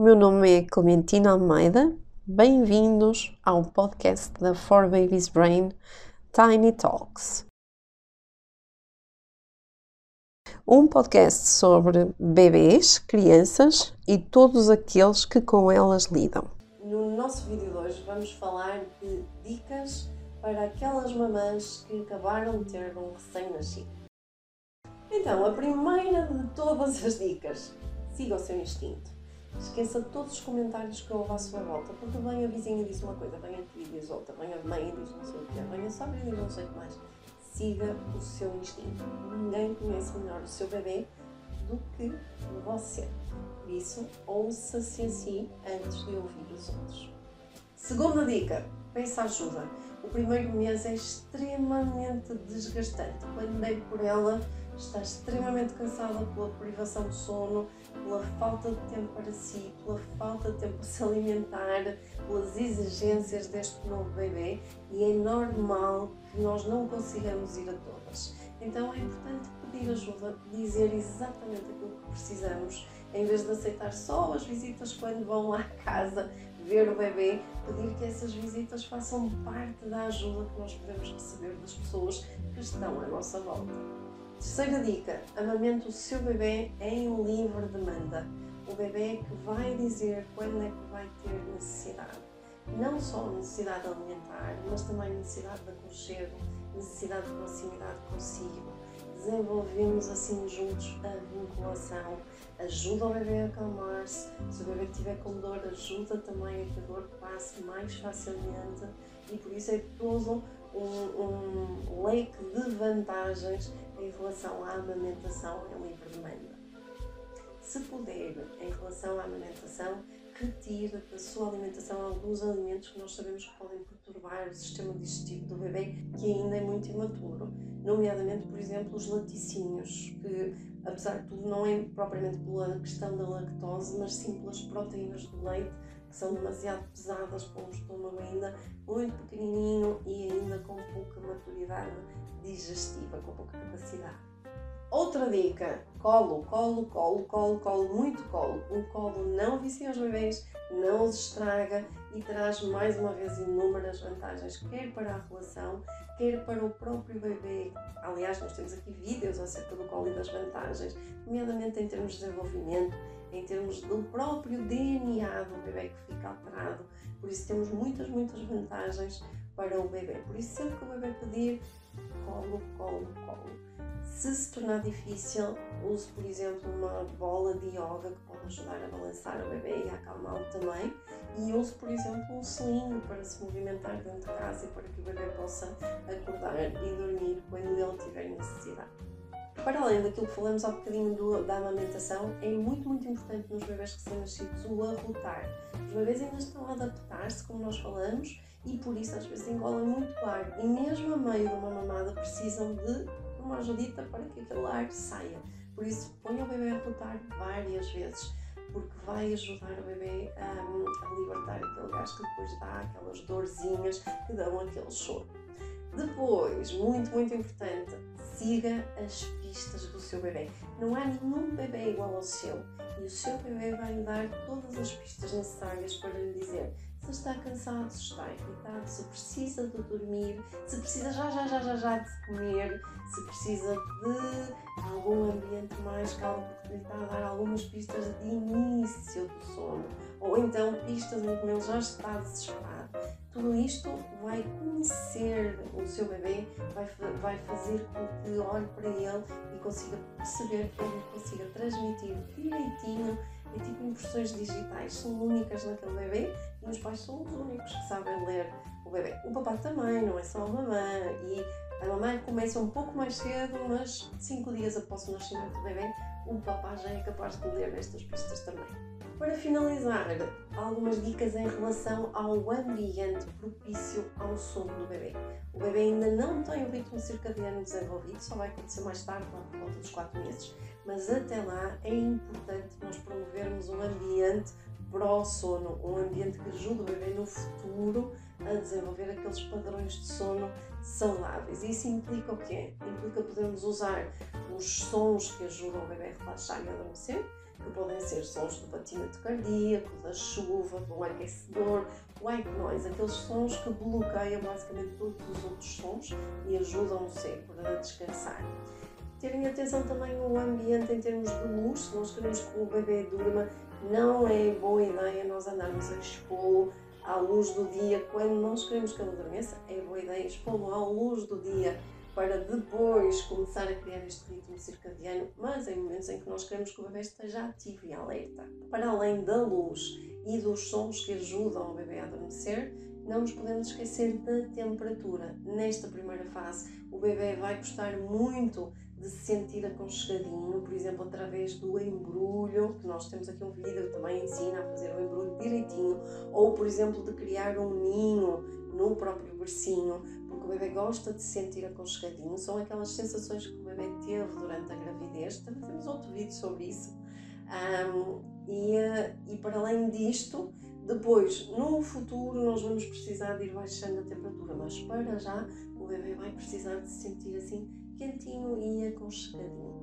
O meu nome é Clementina Almeida. Bem-vindos ao podcast da For Babies Brain Tiny Talks. Um podcast sobre bebês, crianças e todos aqueles que com elas lidam. No nosso vídeo de hoje vamos falar de dicas para aquelas mamães que acabaram de ter um recém-nascido. Então, a primeira de todas as dicas: siga o seu instinto. Esqueça todos os comentários que houve à sua volta, porque vem a vizinha e diz uma coisa, vem a tia e diz outra, vem a mãe e diz não sei o quê, vem a sogra e diz não sei o que mais. Siga o seu instinto. Ninguém conhece melhor o seu bebê do que você. Por isso, ouça-se a si antes de ouvir os outros. Segunda dica: peça ajuda. O primeiro mês é extremamente desgastante. Quando dei por ela, está extremamente cansada pela privação de sono, pela falta de tempo para si, pela falta de tempo para se alimentar, pelas exigências deste novo bebê e é normal que nós não consigamos ir a todas. Então é importante pedir ajuda, dizer exatamente aquilo que precisamos, em vez de aceitar só as visitas quando vão à casa ver o bebê, pedir que essas visitas façam parte da ajuda que nós podemos receber das pessoas que estão à nossa volta. Terceira dica: amamente o seu bebê em livre demanda. O bebê que vai dizer quando é que vai ter necessidade. Não só necessidade alimentar, mas também necessidade de aconchego, necessidade de proximidade consigo. Desenvolvemos assim juntos a vinculação, ajuda o bebê a acalmar-se. Se o bebê tiver com dor, ajuda também a que a dor passe mais facilmente e por isso é todo um, um leque de vantagens em relação à amamentação em livre demanda. Se puder, em relação à amamentação, retire da sua alimentação alguns alimentos que nós sabemos que podem perturbar o sistema digestivo do bebê, que ainda é muito imaturo. Nomeadamente, por exemplo, os laticínios, que apesar de tudo não é propriamente pela questão da lactose, mas sim pelas proteínas do leite, que são demasiado pesadas para um estômago ainda muito pequenininho e ainda com pouca maturidade digestiva, com pouca capacidade. Outra dica: colo, colo, colo, colo, colo, muito colo. O colo não vicia os bebês, não os estraga e traz mais uma vez inúmeras vantagens, quer para a relação, quer para o próprio bebê. Aliás, nós temos aqui vídeos acerca do colo e das vantagens, nomeadamente em termos de desenvolvimento, em termos do próprio DNA do bebê que fica alterado. Por isso, temos muitas, muitas vantagens para o bebê. Por isso, sempre que o bebê pedir, colo, colo, colo. Se se tornar difícil, use, por exemplo, uma bola de yoga que pode ajudar a balançar o bebê e a acalmá-lo também. E use, por exemplo, um selinho para se movimentar dentro de casa e para que o bebê possa acordar e dormir quando ele tiver necessidade. Para além daquilo que falamos há bocadinho do, da amamentação, é muito, muito importante nos bebês recém-nascidos o arrotar. Os bebês ainda estão a adaptar-se, como nós falamos, e por isso às vezes engolem muito ar. E mesmo a meio de uma mamada precisam de uma ajudita para que aquele ar saia. Por isso, ponha o bebê a rotar várias vezes, porque vai ajudar o bebê a, a libertar aquele gás que depois dá aquelas dorzinhas que dão aquele choro. Depois, muito, muito importante, siga as pistas do seu bebê. Não há nenhum bebê igual ao seu e o seu bebê vai lhe dar todas as pistas necessárias para lhe dizer se está cansado, se está irritado, se precisa de dormir, se precisa já, já, já, já, já de comer, se precisa de algum ambiente mais calmo porque lhe está a dar algumas pistas de início do sono, ou então pistas em que ele já está desesperado. Tudo isto vai conhecer o seu bebê, vai, vai fazer com que olhe para ele e consiga perceber que ele consiga transmitir direitinho é tipo impressões digitais, são únicas naquele bebê e os pais são os únicos que sabem ler o bebê. O papá também, não é só a mamãe. E a mamãe começa um pouco mais cedo, mas cinco dias após o nascimento do bebê, o papá já é capaz de ler estas pistas também. Para finalizar, algumas dicas em relação ao ambiente propício ao sono do bebê. O bebê ainda não tem o ritmo circadiano desenvolvido, só vai acontecer mais tarde, por volta dos 4 meses, mas até lá é importante nós promovermos um ambiente pró-sono, um ambiente que ajude o bebê no futuro a desenvolver aqueles padrões de sono saudáveis. E isso implica o quê? Implica podermos usar os sons que ajudam o bebê a relaxar e adormecer, que podem ser sons do batimento cardíaco, da chuva, do aquecedor, white noise, aqueles sons que bloqueiam basicamente todos os outros sons e ajudam o cérebro a descansar. Terem atenção também ao ambiente em termos de luz, se nós queremos que o bebê durma, não é boa ideia nós andarmos a expô-lo à luz do dia quando nós queremos que ele adormeça, é boa ideia expô-lo à luz do dia para depois começar a criar este ritmo circadiano, mas em momentos em que nós queremos que o bebê esteja ativo e alerta. Para além da luz e dos sons que ajudam o bebê a adormecer, não nos podemos esquecer da temperatura. Nesta primeira fase, o bebê vai gostar muito de se sentir aconchegadinho, por exemplo, através do embrulho, que nós temos aqui um vídeo que também ensina a fazer o embrulho direitinho, ou, por exemplo, de criar um ninho no próprio bercinho, porque o bebê gosta de se sentir aconchegadinho. São aquelas sensações que o bebê teve durante a gravidez. Também temos outro vídeo sobre isso. Um, e, e para além disto, depois, no futuro, nós vamos precisar de ir baixando a temperatura, mas para já o bebê vai precisar de se sentir assim quentinho e aconchegadinho.